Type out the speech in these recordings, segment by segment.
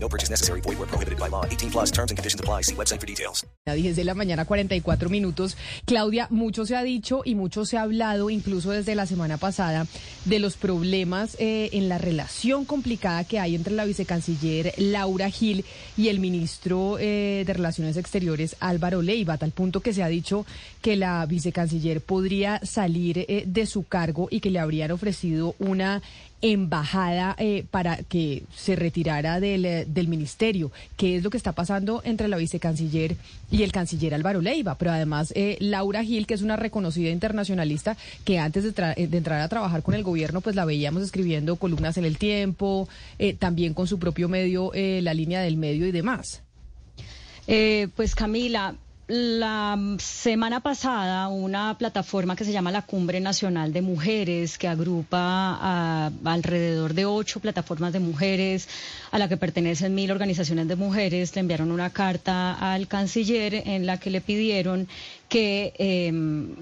No purchase necessary. Void where prohibited by law. 18 plus terms and conditions apply. See website for details. A 10 de la mañana, 44 minutos. Claudia, mucho se ha dicho y mucho se ha hablado, incluso desde la semana pasada, de los problemas eh, en la relación complicada que hay entre la vicecanciller Laura Gil y el ministro eh, de Relaciones Exteriores Álvaro Leiva, a tal punto que se ha dicho que la vicecanciller podría salir eh, de su cargo y que le habrían ofrecido una embajada eh, para que se retirara del, eh, del, ministerio. ¿Qué es lo que está pasando entre la vicecanciller y el canciller Álvaro Leiva? Pero además, eh, Laura Gil, que es una reconocida internacionalista, que antes de, de, entrar a trabajar con el gobierno, pues la veíamos escribiendo columnas en el tiempo, también con su propio medio, la línea del medio y demás. pues Camila, la semana pasada, una plataforma que se llama la Cumbre Nacional de Mujeres, que agrupa a, alrededor de ocho plataformas de mujeres, a la que pertenecen mil organizaciones de mujeres, le enviaron una carta al canciller en la que le pidieron que eh,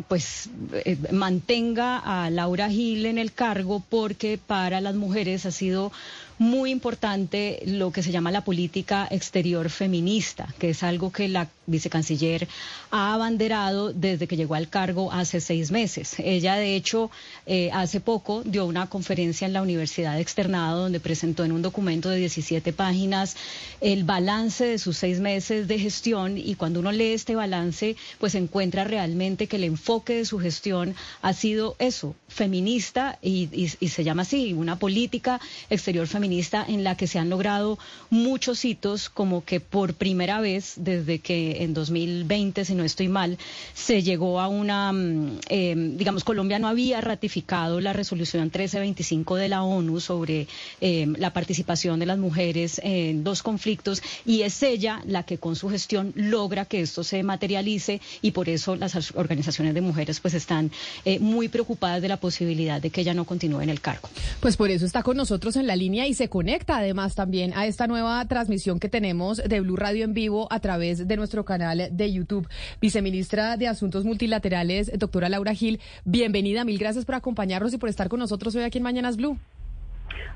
pues eh, mantenga a Laura Gil en el cargo porque para las mujeres ha sido muy importante lo que se llama la política exterior feminista, que es algo que la vicecanciller ha abanderado desde que llegó al cargo hace seis meses. Ella, de hecho, eh, hace poco dio una conferencia en la Universidad de Externado donde presentó en un documento de 17 páginas el balance de sus seis meses de gestión y cuando uno lee este balance, pues encuentra realmente que el enfoque de su gestión ha sido eso, feminista y, y se llama así, una política exterior feminista en la que se han logrado muchos hitos, como que por primera vez desde que en 2020, si no estoy mal, se llegó a una, mm, em, digamos, Colombia no había ratificado la resolución 1325 de la ONU sobre em, la participación de las mujeres en dos conflictos y es ella la que con su gestión logra que esto se materialice y por eso las organizaciones de mujeres pues están eh, muy preocupadas de la posibilidad de que ella no continúe en el cargo. Pues por eso está con nosotros en la línea y se conecta además también a esta nueva transmisión que tenemos de Blue Radio en vivo a través de nuestro canal de YouTube. Viceministra de Asuntos Multilaterales, doctora Laura Gil, bienvenida, mil gracias por acompañarnos y por estar con nosotros hoy aquí en Mañanas Blue.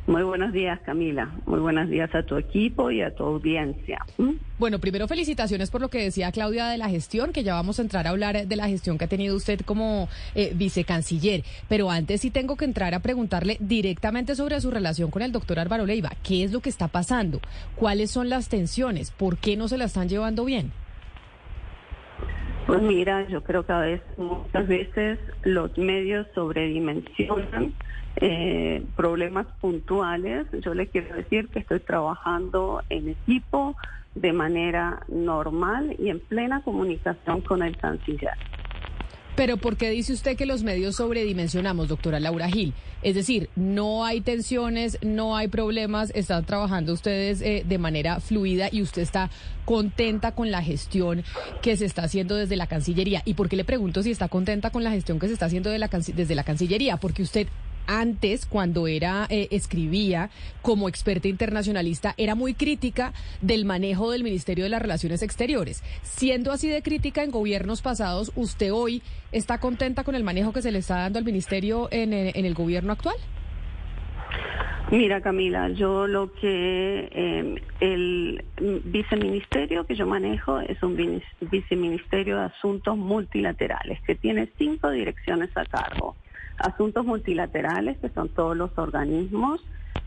Muy buenos días, Camila. Muy buenos días a tu equipo y a tu audiencia. ¿Mm? Bueno, primero felicitaciones por lo que decía Claudia de la gestión, que ya vamos a entrar a hablar de la gestión que ha tenido usted como eh, vicecanciller. Pero antes sí tengo que entrar a preguntarle directamente sobre su relación con el doctor Álvaro Leiva. ¿Qué es lo que está pasando? ¿Cuáles son las tensiones? ¿Por qué no se la están llevando bien? Pues mira, yo creo que a veces, muchas veces los medios sobredimensionan eh, problemas puntuales. Yo le quiero decir que estoy trabajando en equipo de manera normal y en plena comunicación con el canciller. Pero ¿por qué dice usted que los medios sobredimensionamos, doctora Laura Gil? Es decir, no hay tensiones, no hay problemas, están trabajando ustedes eh, de manera fluida y usted está contenta con la gestión que se está haciendo desde la Cancillería. ¿Y por qué le pregunto si está contenta con la gestión que se está haciendo desde la Cancillería? Porque usted antes, cuando era eh, escribía como experta internacionalista, era muy crítica del manejo del Ministerio de las Relaciones Exteriores. Siendo así de crítica en gobiernos pasados, ¿usted hoy está contenta con el manejo que se le está dando al Ministerio en, eh, el gobierno actual? Mira, Camila, yo lo que em, el viceministerio que yo manejo es un viceministerio de asuntos multilaterales que tiene cinco direcciones a cargo asuntos multilaterales, que son todos los organismos,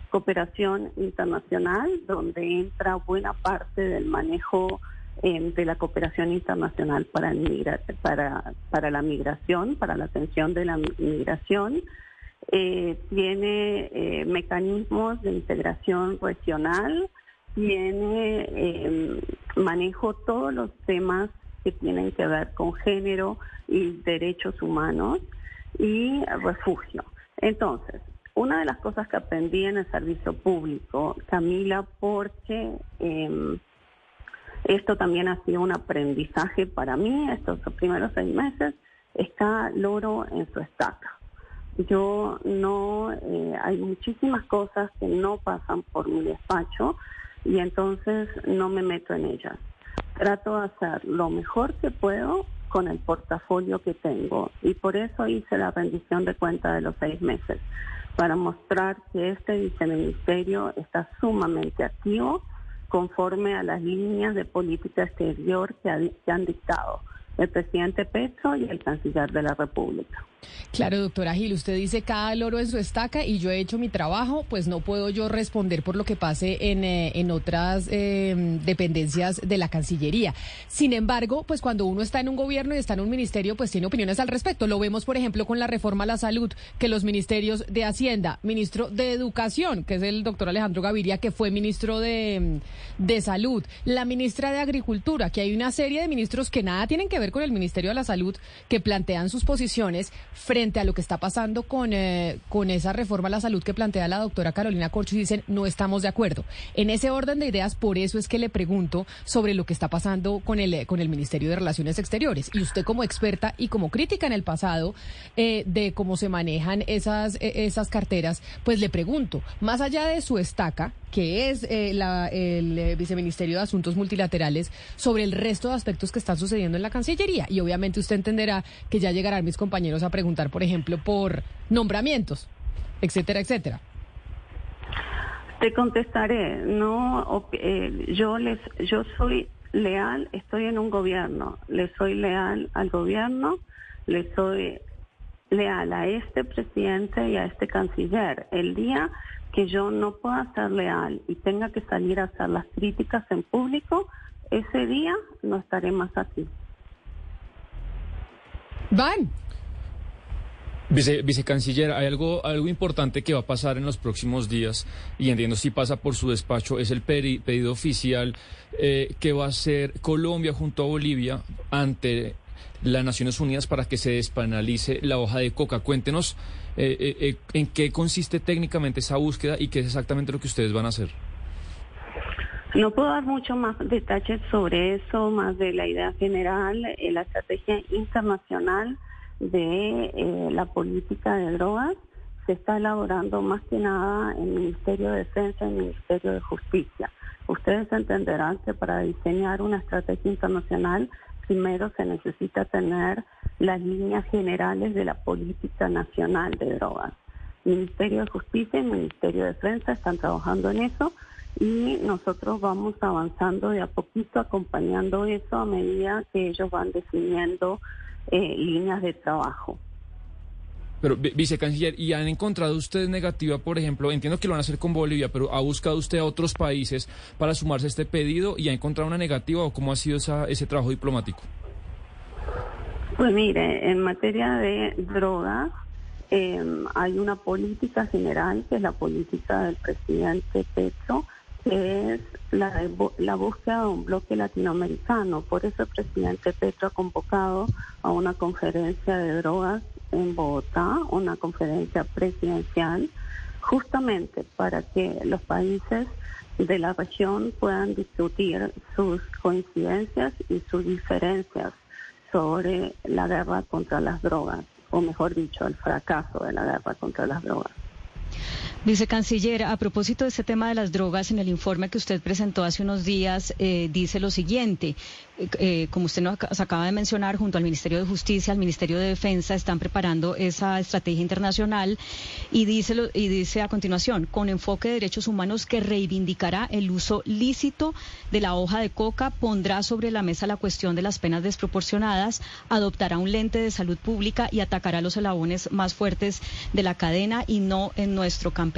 cooperación internacional, donde entra buena parte del manejo em, de la cooperación internacional para, la migración, para la atención de la migración. Eh, tiene eh, mecanismos de integración regional, tiene eh, manejo todos los temas que tienen que ver con género y derechos humanos y refugio. Entonces, una de las cosas que aprendí en el servicio público, Camila, porque em, Esto también ha sido un aprendizaje para mí estos primeros seis meses. Está loro en su estaca. Yo no, eh, hay muchísimas cosas que no pasan por mi despacho y entonces no me meto en ellas. Trato de hacer lo mejor que puedo con el portafolio que tengo y por eso hice la rendición de cuenta de los seis meses, para mostrar que este viceministerio está sumamente activo conforme a las líneas de política exterior que, han dictado el presidente Petro y el canciller de la República. Claro, doctora Gil, usted dice cada loro en su estaca y yo he hecho mi trabajo, pues no puedo yo responder por lo que pase en, eh, en otras eh, dependencias de la Cancillería. Sin embargo, pues cuando uno está en un gobierno y está en un ministerio, pues tiene opiniones al respecto. Lo vemos, por ejemplo, con la reforma a la salud, que los ministerios de Hacienda, ministro de Educación, que es el doctor Alejandro Gaviria, que fue ministro de, de Salud, la ministra de Agricultura, que hay una serie de ministros que nada tienen que ver con el Ministerio de la Salud, que plantean sus posiciones frente a lo que está pasando con, eh, con esa reforma a la salud que plantea la doctora Carolina Corcho y dicen no estamos de acuerdo. En ese orden de ideas, por eso es que le pregunto sobre lo que está pasando con el, con el Ministerio de Relaciones Exteriores. Y usted como experta y como crítica en el pasado eh, de cómo se manejan esas, e, esas carteras, pues le pregunto, más allá de su estaca, que es eh, la, el Viceministerio de Asuntos Multilaterales, sobre el resto de aspectos que están sucediendo en la Cancillería. Y obviamente usted entenderá que ya llegarán mis compañeros a preguntar preguntar, por ejemplo, por nombramientos, etcétera, etcétera? Te contestaré. No, eh, yo les, yo soy leal. Estoy en un gobierno. Le soy leal al gobierno. Le soy leal a este presidente y a este canciller. El día que yo no pueda ser leal y tenga que salir a hacer las críticas en público, ese día no estaré más aquí. Van, Vice, vicecanciller, hay algo, algo importante que va a pasar en los próximos días, y entiendo si pasa por su despacho, es el pedido oficial eh, que va a hacer Colombia junto a Bolivia ante las Naciones Unidas para que se despenalice la hoja de coca. Cuéntenos eh, eh, en qué consiste técnicamente esa búsqueda y qué es exactamente lo que ustedes van a hacer. No puedo dar mucho más detalles sobre eso, más de la idea general, la estrategia internacional de eh, la política de drogas se está elaborando más que nada en el Ministerio de Defensa y el Ministerio de Justicia. Ustedes entenderán que para diseñar una estrategia internacional primero se necesita tener las líneas generales de la política nacional de drogas. Ministerio de Justicia y Ministerio de Defensa están trabajando en eso y nosotros vamos avanzando de a poquito acompañando eso a medida que ellos van definiendo eh, líneas de trabajo. Pero, vicecanciller, ¿y han encontrado ustedes negativa, por ejemplo, entiendo que lo van a hacer con Bolivia, pero ¿ha buscado usted a otros países para sumarse a este pedido y ha encontrado una negativa o cómo ha sido ese trabajo diplomático? Pues mire, en materia de drogas em, hay una política general, que es la política del presidente Petro, es la, la búsqueda de un bloque latinoamericano. Por eso el presidente Petro ha convocado a una conferencia de drogas en Bogotá, una conferencia presidencial, justamente para que los países de la región puedan discutir sus coincidencias y sus diferencias sobre la guerra contra las drogas, o mejor dicho, el fracaso de la guerra contra las drogas. Vicecanciller, a propósito de este tema de las drogas, en el informe que usted presentó hace unos días, eh, dice lo siguiente. Eh, como usted nos acaba de mencionar, junto al Ministerio de Justicia, al Ministerio de Defensa, están preparando esa estrategia internacional y dice, a continuación, con enfoque de derechos humanos que reivindicará el uso lícito de la hoja de coca, pondrá sobre la mesa la cuestión de las penas desproporcionadas, adoptará un lente de salud pública y atacará los eslabones más fuertes de la cadena y no en nuestro campo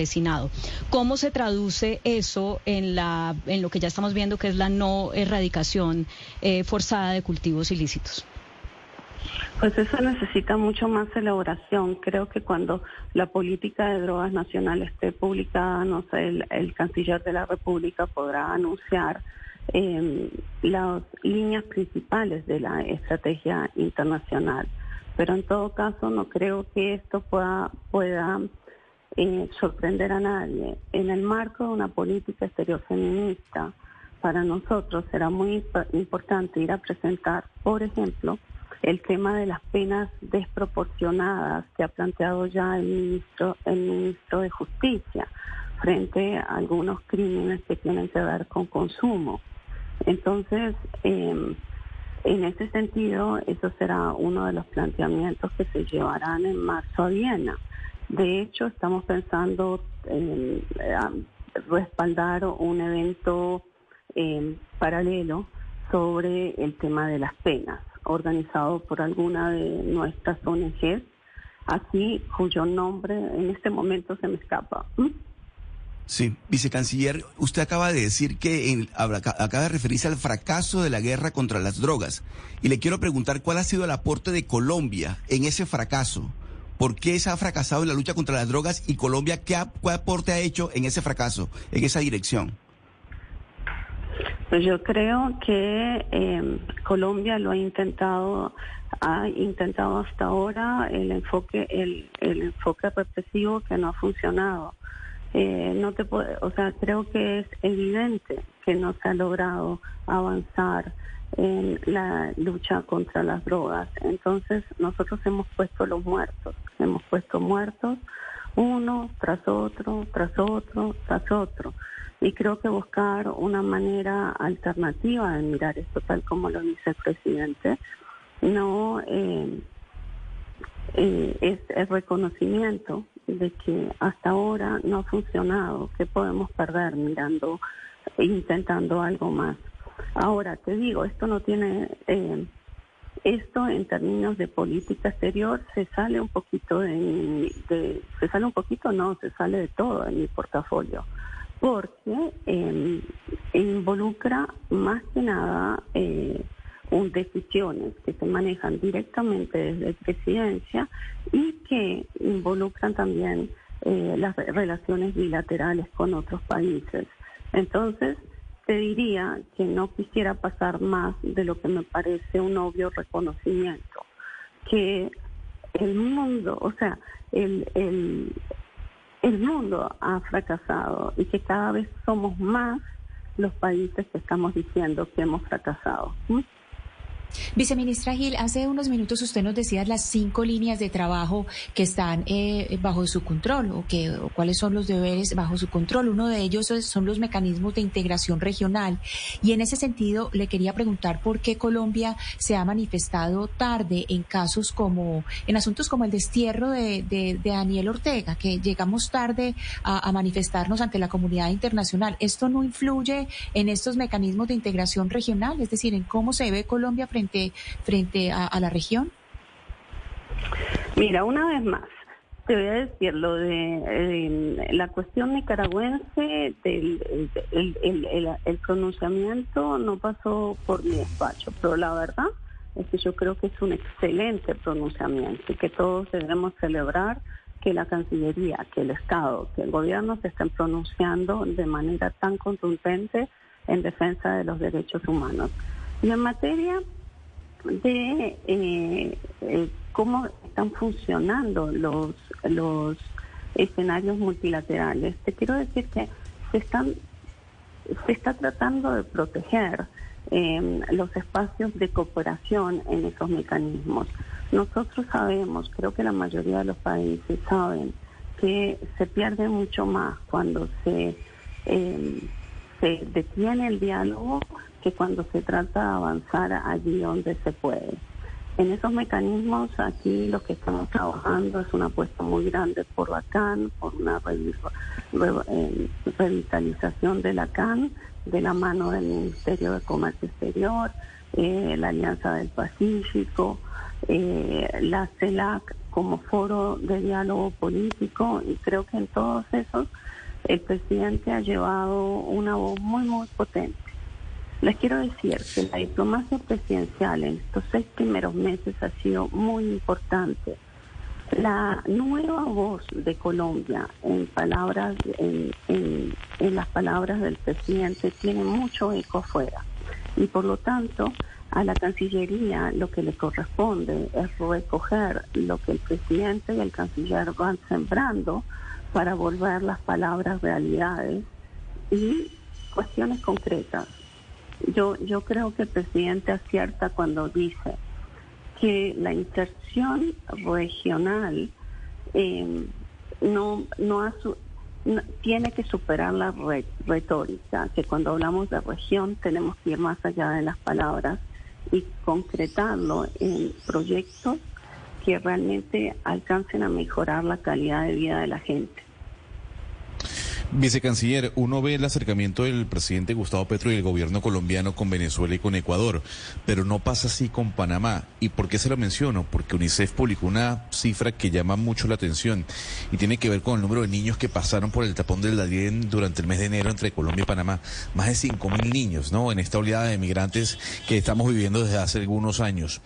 ¿Cómo se traduce eso en, la, en lo que ya estamos viendo que es la no erradicación eh, forzada de cultivos ilícitos? Pues eso necesita mucho más elaboración. Creo que cuando la política de drogas nacional esté publicada, no sé, el, canciller de la República podrá anunciar em, las líneas principales de la estrategia internacional. Pero en todo caso, no creo que esto pueda, pueda eh, sorprender a nadie. En el marco de una política exterior feminista, para nosotros será muy importante ir a presentar, por ejemplo, el tema de las penas desproporcionadas que ha planteado ya el ministro, el ministro de Justicia frente a algunos crímenes que tienen que ver con consumo. Entonces, em, en ese sentido, eso será uno de los planteamientos que se llevarán en marzo a Viena. De hecho, estamos pensando en respaldar un evento em, paralelo sobre el tema de las penas organizado por alguna de nuestras ONGs, aquí cuyo nombre en este momento se me escapa. ¿Mm? Sí, vicecanciller, usted acaba de decir que acaba de referirse al fracaso de la guerra contra las drogas. Y le quiero preguntar cuál ha sido el aporte de Colombia en ese fracaso. ¿Por qué se ha fracasado en la lucha contra las drogas y Colombia qué, qué aporte ha hecho en ese fracaso, en esa dirección? Pues yo creo que eh, Colombia lo ha intentado, ha intentado hasta ahora el enfoque, el, el enfoque represivo que no ha funcionado. Eh, no te puede, o sea, creo que es evidente que no se ha logrado avanzar en la lucha contra las drogas. Entonces nosotros hemos puesto los muertos, hemos puesto muertos uno tras otro, tras otro, tras otro y creo que buscar una manera alternativa de mirar esto, tal como lo dice el presidente, no eh, eh, es el reconocimiento de que hasta ahora no ha funcionado, que podemos perder mirando, intentando algo más. Ahora te digo, esto no tiene, eh, esto en términos de política exterior se sale un poquito de, de, se sale un poquito, no, se sale de todo en mi portafolio porque em, involucra más que nada eh, decisiones que se manejan directamente desde presidencia y que involucran también eh, las relaciones bilaterales con otros países. Entonces, te diría que no quisiera pasar más de lo que me parece un obvio reconocimiento, que el mundo, o sea, el, el, el mundo ha fracasado y que cada vez somos más los países que estamos diciendo que hemos fracasado. Viceministra Gil, hace unos minutos usted nos decía las cinco líneas de trabajo que están eh, bajo su control o, que, cuáles son los deberes bajo su control. Uno de ellos son los mecanismos de integración regional. Y en ese sentido le quería preguntar por qué Colombia se ha manifestado tarde en casos como, en asuntos como el destierro de, Daniel Ortega, que llegamos tarde a, manifestarnos ante la comunidad internacional. ¿Esto no influye en estos mecanismos de integración regional? Es decir, en cómo se ve Colombia frente frente, a, la región? Mira, una vez más, te voy a decir lo de la cuestión nicaragüense, del, el, pronunciamiento no pasó por mi despacho, pero la verdad es que yo creo que es un excelente pronunciamiento y que todos debemos celebrar que la Cancillería, que el Estado, que el gobierno se estén pronunciando de manera tan contundente en defensa de los derechos humanos. Y en materia de eh, cómo están funcionando los, los escenarios multilaterales. Te quiero decir que se están se está tratando de proteger em, los espacios de cooperación en esos mecanismos. Nosotros sabemos, creo que la mayoría de los países saben, que se pierde mucho más cuando se, em, se detiene el diálogo que cuando se trata de avanzar allí donde se puede. En esos mecanismos aquí lo que estamos trabajando es una apuesta muy grande por la CAN, por una eh, revitalización de la CAN, de la mano del Ministerio de Comercio Exterior, eh, la Alianza del Pacífico, eh, la CELAC como foro de diálogo político y creo que en todos esos el presidente ha llevado una voz muy, muy potente. Les quiero decir que la diplomacia presidencial en estos seis primeros meses ha sido muy importante. La nueva voz de Colombia en palabras, en, las palabras del presidente tiene mucho eco afuera y por lo tanto a la Cancillería lo que le corresponde es recoger lo que el presidente y el canciller van sembrando para volver las palabras realidades y cuestiones concretas yo, yo creo que el presidente acierta cuando dice que la inserción regional eh, no, no, tiene que superar la retórica, que cuando hablamos de región tenemos que ir más allá de las palabras y concretarlo en proyectos que realmente alcancen a mejorar la calidad de vida de la gente. Vicecanciller, uno ve el acercamiento del presidente Gustavo Petro y el gobierno colombiano con Venezuela y con Ecuador, pero no pasa así con Panamá. ¿Y por qué se lo menciono? Porque UNICEF publicó una cifra que llama mucho la atención y tiene que ver con el número de niños que pasaron por el tapón del Darién durante el mes de enero entre Colombia y Panamá. Más de cinco mil niños, ¿no? En esta oleada de migrantes que estamos viviendo desde hace algunos años.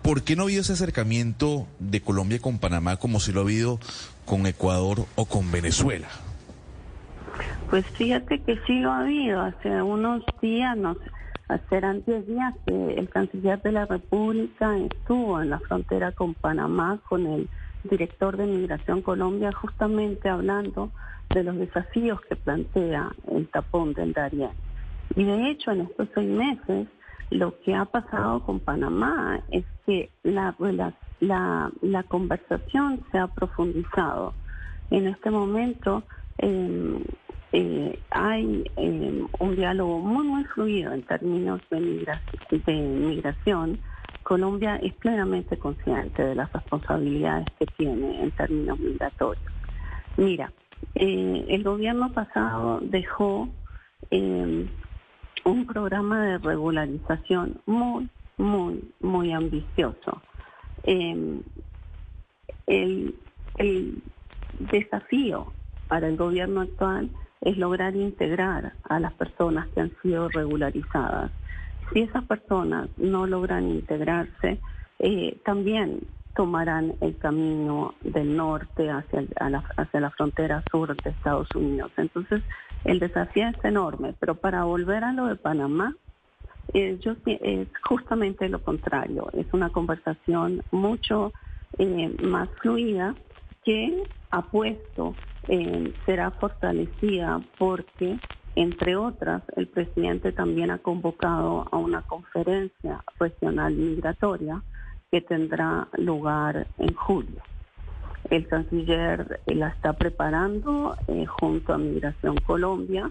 ¿Por qué no ha habido ese acercamiento de Colombia con Panamá como si lo ha habido con Ecuador o con Venezuela? Pues fíjate que sí lo ha habido. Hace unos días, no sé, eran 10 días que el canciller de la República estuvo en la frontera con Panamá con el director de Migración Colombia justamente hablando de los desafíos que plantea el tapón del Darién. Y de hecho, en estos seis meses, lo que ha pasado con Panamá es que la, la, la conversación se ha profundizado. En este momento, eh, eh, hay eh, un diálogo muy, muy fluido en términos de, migración, Colombia es plenamente consciente de las responsabilidades que tiene en términos migratorios. Mira, eh, el gobierno pasado dejó un programa de regularización muy, muy, muy ambicioso. el, el desafío para el gobierno actual es lograr integrar a las personas que han sido regularizadas. Si esas personas no logran integrarse, eh, también tomarán el camino del norte hacia, la, hacia la frontera sur de Estados Unidos. Entonces, el desafío es enorme, pero para volver a lo de Panamá, eh, es justamente lo contrario, es una conversación mucho eh, más fluida que ha puesto será fortalecida porque, entre otras, el presidente también ha convocado a una conferencia regional migratoria que tendrá lugar en julio. El canciller la está preparando eh, junto a Migración Colombia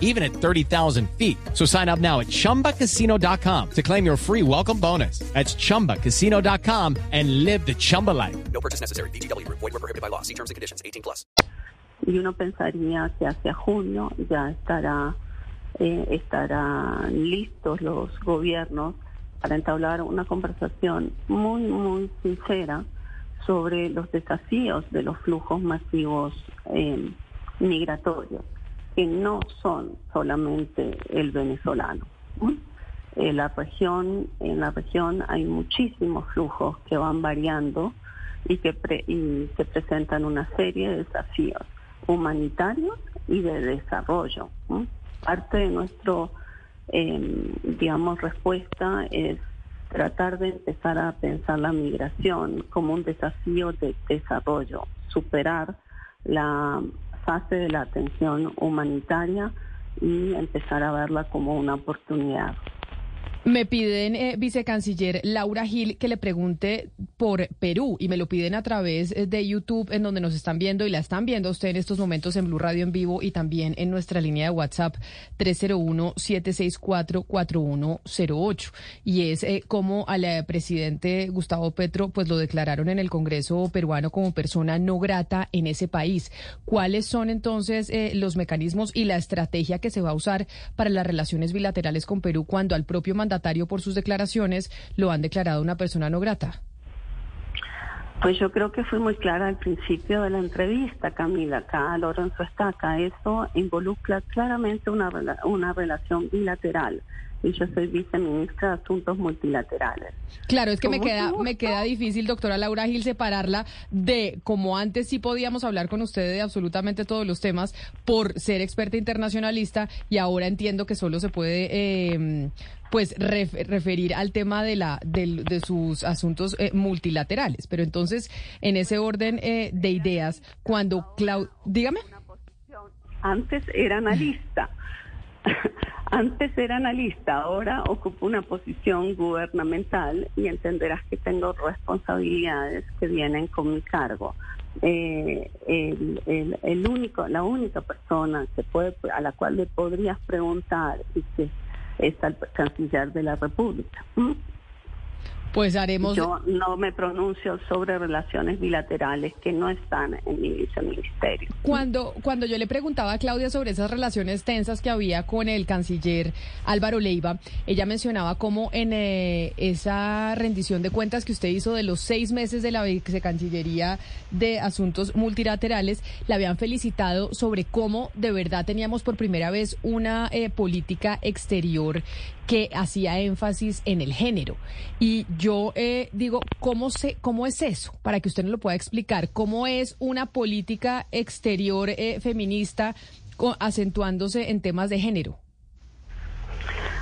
even at 30,000 feet. So sign up now at ChumbaCasino.com to claim your free welcome bonus. That's ChumbaCasino ChumbaCasino.com and live the Chumba life. No purchase necessary. BGW. Void were prohibited by law. See terms and conditions. 18 plus. Y uno pensaría que hacia junio ya estará eh, estarán listos los gobiernos para entablar una conversación muy, muy sincera sobre los desafíos de los flujos masivos eh, migratorios, que no son solamente el venezolano. Eh, la región, en la región hay muchísimos flujos que van variando y que, y que presentan una serie de desafíos humanitarios y de desarrollo. Parte de nuestro, em, digamos, respuesta es tratar de empezar a pensar la migración como un desafío de desarrollo, superar la fase de la atención humanitaria y empezar a verla como una oportunidad. Me piden, eh, vicecanciller Laura Gil, que le pregunte por Perú y me lo piden a través eh, de YouTube, en donde nos están viendo y la están viendo usted en estos momentos en Blue Radio en vivo y también en nuestra línea de WhatsApp 301-764-4108. Y es eh, como al presidente Gustavo Petro, pues lo declararon en el Congreso peruano como persona no grata en ese país. ¿Cuáles son entonces los mecanismos y la estrategia que se va a usar para las relaciones bilaterales con Perú cuando al propio mandatario por sus declaraciones lo han declarado una persona no grata? Pues yo creo que fue muy clara al principio de la entrevista, Camila. Acá Lorenzo Estaca. Eso involucra claramente una, una relación bilateral. y yo soy viceministra de Asuntos Multilaterales. Claro, es que me queda, me queda difícil, doctora Laura Gil, separarla de como antes sí podíamos hablar con usted de absolutamente todos los temas por ser experta internacionalista y ahora entiendo que solo se puede eh, pues ref- referir al tema de la del- de sus asuntos eh, multilaterales. Pero entonces, en ese orden eh, de ideas, cuando Clau, dígame. Antes era analista. Antes era analista, ahora ocupo una posición gubernamental y entenderás que tengo responsabilidades que vienen con mi cargo. Eh, el, el- el único, la única persona que puede, a la cual le podrías preguntar y que es al canciller de la República. Pues haremos. Yo no me pronuncio sobre relaciones bilaterales que no están en mi viceministerio. Cuando, cuando yo le preguntaba a Claudia sobre esas relaciones tensas que había con el canciller Álvaro Leiva, ella mencionaba cómo en eh, esa rendición de cuentas que usted hizo de los seis meses de la vicecancillería de asuntos multilaterales, la habían felicitado sobre cómo de verdad teníamos por primera vez una eh, política exterior que hacía énfasis en el género. Y yo eh, digo, ¿cómo, se, ¿cómo es eso? Para que usted nos lo pueda explicar, ¿cómo es una política exterior eh, feminista co- acentuándose en temas de género?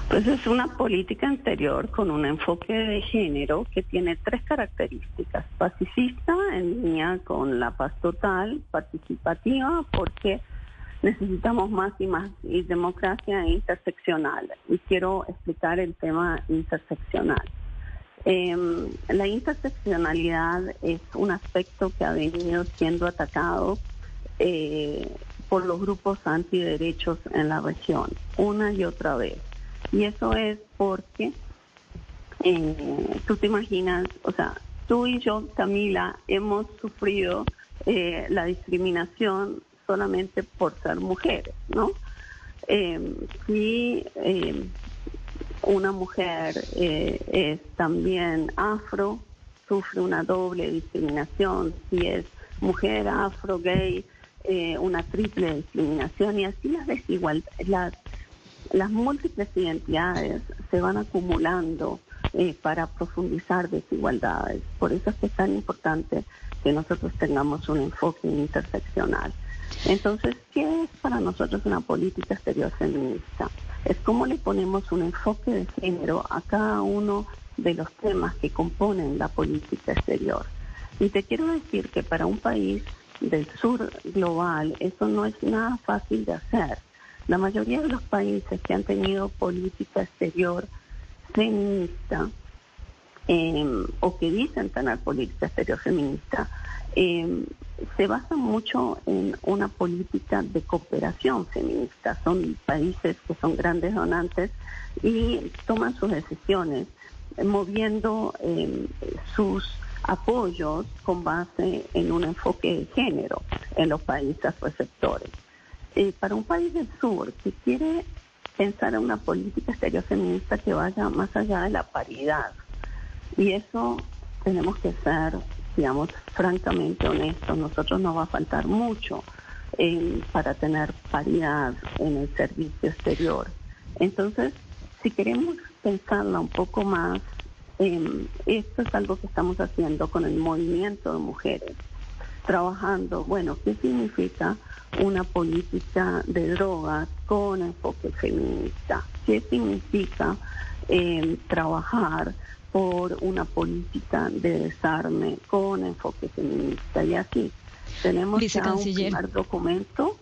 Pues es una política interior con un enfoque de género que tiene tres características. Pacifista, en línea con la paz total, participativa, porque necesitamos más y más y democracia interseccional. Y quiero explicar el tema interseccional. Eh, la interseccionalidad es un aspecto que ha venido siendo atacado eh, por los grupos antiderechos en la región, una y otra vez. Y eso es porque eh, tú te imaginas, o sea, tú y yo, Camila, hemos sufrido eh, la discriminación solamente por ser mujeres, ¿no? Eh, si eh, una mujer eh, es también afro, sufre una doble discriminación, si es mujer afro, gay, una triple discriminación y así las desigualdades, las, las múltiples identidades se van acumulando para profundizar desigualdades. Por eso es que es tan importante que nosotros tengamos un enfoque interseccional. Entonces, ¿qué es para nosotros una política exterior feminista? Es cómo le ponemos un enfoque de género a cada uno de los temas que componen la política exterior. Y te quiero decir que para un país del sur global eso no es nada fácil de hacer. La mayoría de los países que han tenido política exterior feminista eh, o que dicen tener política exterior feminista, eh, se basan mucho en una política de cooperación feminista. Son países que son grandes donantes y toman sus decisiones eh, moviendo eh, sus apoyos con base en un enfoque de género en los países receptores. Eh, para un país del sur que quiere pensar en una política exterior feminista que vaya más allá de la paridad, y eso tenemos que ser, digamos, francamente honestos. Nosotros nos va a faltar mucho eh, para tener paridad en el servicio exterior. Entonces, si queremos pensarla un poco más, eh, esto es algo que estamos haciendo con el movimiento de mujeres, trabajando, bueno, ¿qué significa una política de drogas con enfoque feminista? ¿Qué significa eh, trabajar por una política de desarme con enfoque feminista y así. Tenemos ya un primer documento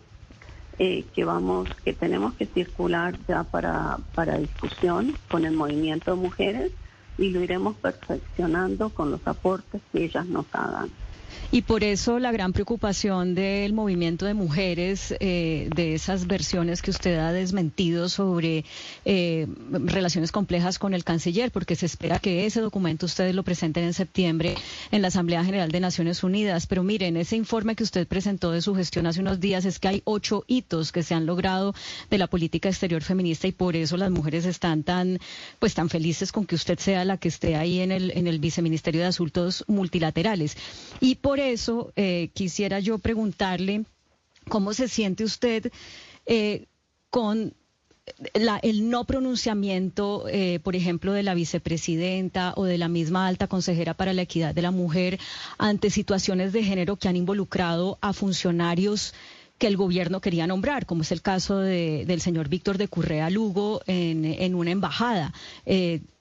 eh, que vamos, que tenemos que circular ya para, para discusión con el movimiento de mujeres y lo iremos perfeccionando con los aportes que ellas nos hagan. Y por eso la gran preocupación del movimiento de mujeres, eh, de esas versiones que usted ha desmentido sobre eh, relaciones complejas con el canciller, porque se espera que ese documento ustedes lo presenten en septiembre en la Asamblea General de Naciones Unidas. Pero miren, ese informe que usted presentó de su gestión hace unos días es que hay ocho hitos que se han logrado de la política exterior feminista y por eso las mujeres están tan, pues tan felices con que usted sea la que esté ahí en el, en el viceministerio de Asuntos Multilaterales. Y por eso eh, quisiera yo preguntarle cómo se siente usted eh, con el no pronunciamiento, eh, por ejemplo, de la vicepresidenta o de la misma alta consejera para la equidad de la mujer ante situaciones de género que han involucrado a funcionarios que el gobierno quería nombrar, como es el caso del señor Víctor de Currea Lugo en, una embajada.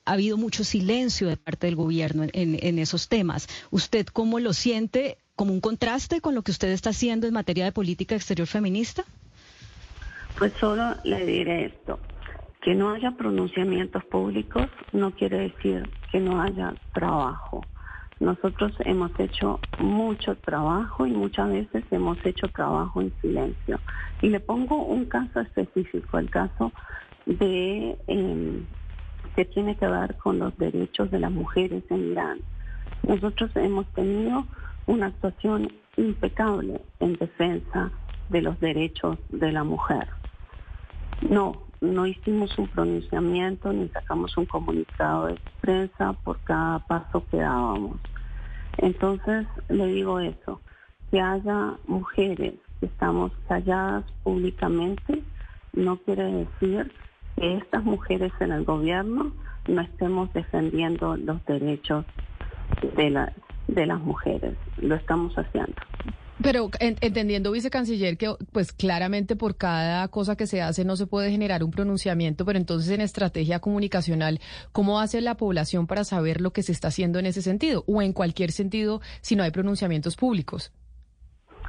Ha habido mucho silencio de parte del gobierno en, esos temas. ¿Usted cómo lo siente? ¿Como un contraste con lo que usted está haciendo en materia de política exterior feminista? Pues solo le diré esto. Que no haya pronunciamientos públicos no quiere decir que no haya trabajo. Nosotros hemos hecho mucho trabajo y muchas veces hemos hecho trabajo en silencio. Y le pongo un caso específico, el caso de em, que tiene que ver con los derechos de las mujeres en Irán. Nosotros hemos tenido una actuación impecable en defensa de los derechos de la mujer. No, no hicimos un pronunciamiento ni sacamos un comunicado de prensa por cada paso que dábamos. Entonces le digo eso, que haya mujeres que estamos calladas públicamente no quiere decir que estas mujeres en el gobierno no estemos defendiendo los derechos de, la, de las mujeres. Lo estamos haciendo. Pero entendiendo, vicecanciller, que pues claramente por cada cosa que se hace no se puede generar un pronunciamiento, pero entonces en estrategia comunicacional, ¿cómo hace la población para saber lo que se está haciendo en ese sentido? O en cualquier sentido, si no hay pronunciamientos públicos.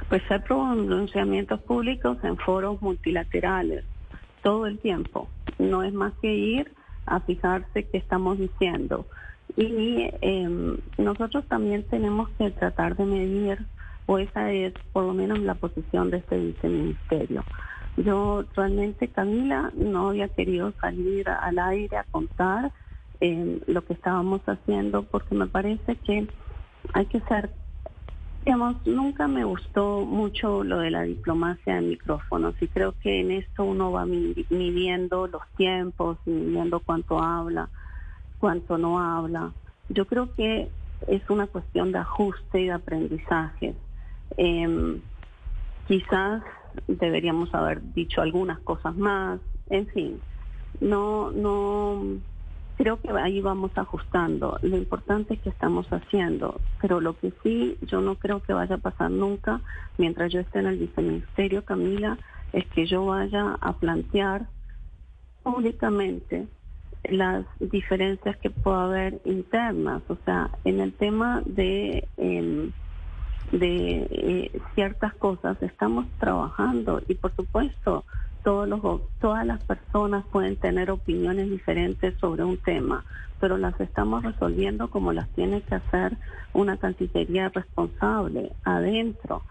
Pues hay pronunciamientos públicos en foros multilaterales todo el tiempo. No es más que ir a fijarse qué estamos diciendo. Y eh, nosotros también tenemos que tratar de medir o esa es por lo menos la posición de este viceministerio. Yo realmente, Camila, no había querido salir al aire a contar eh, lo que estábamos haciendo porque me parece que hay que ser, digamos, nunca me gustó mucho lo de la diplomacia de micrófonos y creo que en esto uno va midiendo los tiempos, midiendo cuánto habla, cuánto no habla. Yo creo que es una cuestión de ajuste y de aprendizaje. Eh, quizás deberíamos haber dicho algunas cosas más, en fin, no, no, creo que ahí vamos ajustando. Lo importante es que estamos haciendo, pero lo que sí yo no creo que vaya a pasar nunca mientras yo esté en el viceministerio, Camila, es que yo vaya a plantear públicamente las diferencias que pueda haber internas, o sea, en el tema de... Eh, de eh, ciertas cosas estamos trabajando y por supuesto todos los, todas las personas pueden tener opiniones diferentes sobre un tema, pero las estamos resolviendo como las tiene que hacer una Cancillería responsable adentro.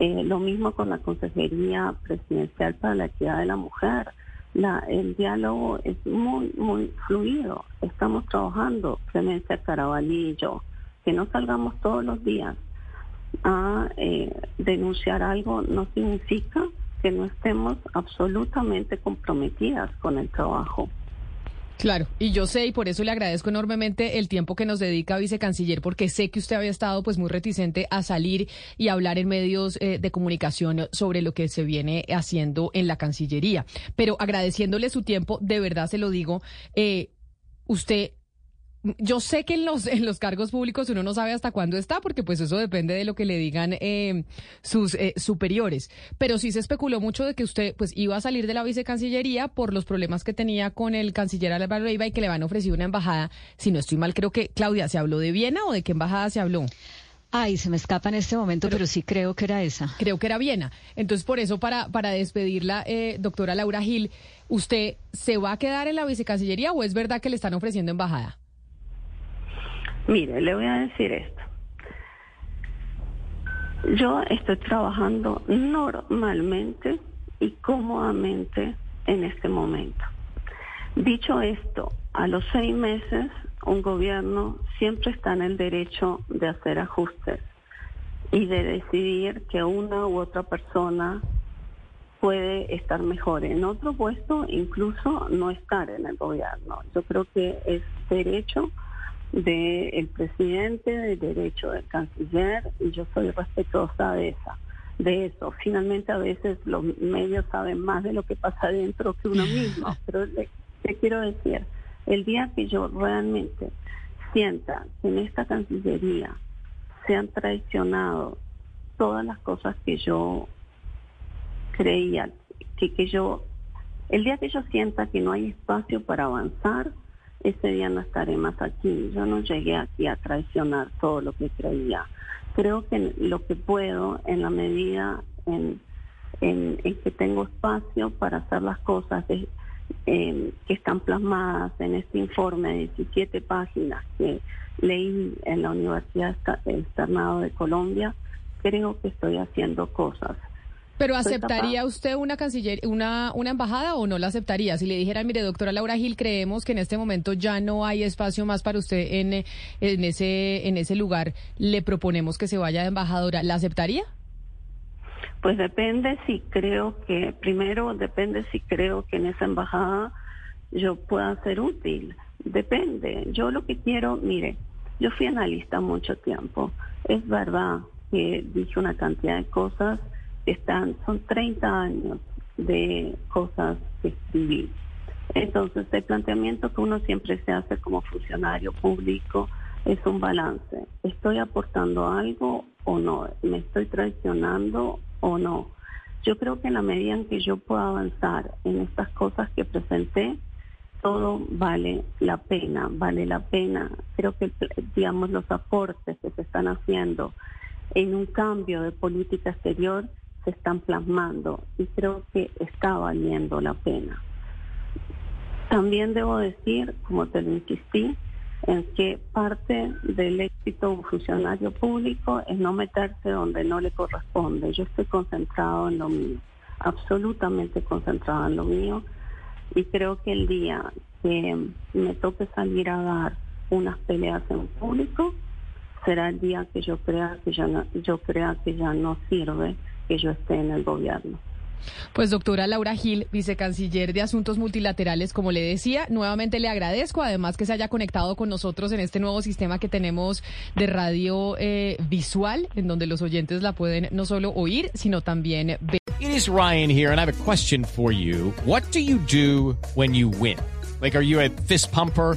Eh, lo mismo con la Consejería Presidencial para la Equidad de la Mujer. La, el diálogo es muy, muy fluido. Estamos trabajando, Clemencia Carabalillo, que no salgamos todos los días a eh, denunciar algo no significa que no estemos absolutamente comprometidas con el trabajo. Claro, y yo sé, y por eso le agradezco enormemente el tiempo que nos dedica, vicecanciller, porque sé que usted había estado pues muy reticente a salir y hablar en medios eh, de comunicación sobre lo que se viene haciendo en la Cancillería. Pero agradeciéndole su tiempo, de verdad se lo digo, eh, usted yo sé que en los, en los cargos públicos uno no sabe hasta cuándo está, porque pues eso depende de lo que le digan eh, sus eh, superiores. Pero sí se especuló mucho de que usted pues iba a salir de la vicecancillería por los problemas que tenía con el canciller Álvaro Leiva y que le van a ofrecer una embajada. Si no estoy mal, creo que Claudia, ¿se habló de Viena o de qué embajada se habló? Ay, se me escapa en este momento, pero, sí creo que era esa. Creo que era Viena. Entonces, por eso, para, para despedirla, eh, doctora Laura Gil, ¿usted se va a quedar en la vicecancillería o es verdad que le están ofreciendo embajada? Mire, le voy a decir esto. Yo estoy trabajando normalmente y cómodamente en este momento. Dicho esto, a los seis meses un gobierno siempre está en el derecho de hacer ajustes y de decidir que una u otra persona puede estar mejor en otro puesto, incluso no estar en el gobierno. Yo creo que es derecho del presidente, del derecho del canciller, y yo soy respetuosa de esa. de eso. Finalmente a veces los medios saben más de lo que pasa dentro que uno mismo, pero le, quiero decir, el día que yo realmente sienta que en esta Cancillería se han traicionado todas las cosas que yo creía, que, que yo, el día que yo sienta que no hay espacio para avanzar, ese día no estaré más aquí. Yo no llegué aquí a traicionar todo lo que creía creo que lo que puedo en la medida en, que tengo espacio para hacer las cosas que están plasmadas en este informe de 17 páginas que leí en la Universidad Externado de Colombia, creo que estoy haciendo cosas. Pero ¿aceptaría usted una canciller, una, una embajada o no la aceptaría? Si le dijera, mire, doctora Laura Gil, creemos que en este momento ya no hay espacio más para usted en, en, ese, en ese lugar, le proponemos que se vaya de embajadora, ¿la aceptaría? Pues depende si creo que, primero depende si creo que en esa embajada yo pueda ser útil. Depende. Yo lo que quiero, mire, yo fui analista mucho tiempo. Es verdad que dije una cantidad de cosas están, son 30 años de cosas que escribí. Entonces, el planteamiento que uno siempre se hace como funcionario público es un balance. ¿Estoy aportando algo o no? ¿Me estoy traicionando o no? Yo creo que en la medida en que yo pueda avanzar en estas cosas que presenté, todo vale la pena, vale la pena. Creo que, digamos, los aportes que se están haciendo en un cambio de política exterior están plasmando y creo que está valiendo la pena. También debo decir, como te lo insistí, en que parte del éxito de un funcionario público es no meterse donde no le corresponde. Yo estoy concentrado en lo mío, absolutamente concentrado en lo mío y creo que el día que me toque salir a dar unas peleas en público será el día que yo crea que ya no, yo crea que ya no sirve que yo esté en el gobierno. Pues doctora Laura Gil, vicecanciller de Asuntos Multilaterales, como le decía, nuevamente le agradezco, además que se haya conectado con nosotros en este nuevo sistema que tenemos de radio eh, visual, en donde los oyentes la pueden no solo oír, sino también ver. It is Ryan here, and I have a question for you. What do you do when you win? Like, are you a fist pumper?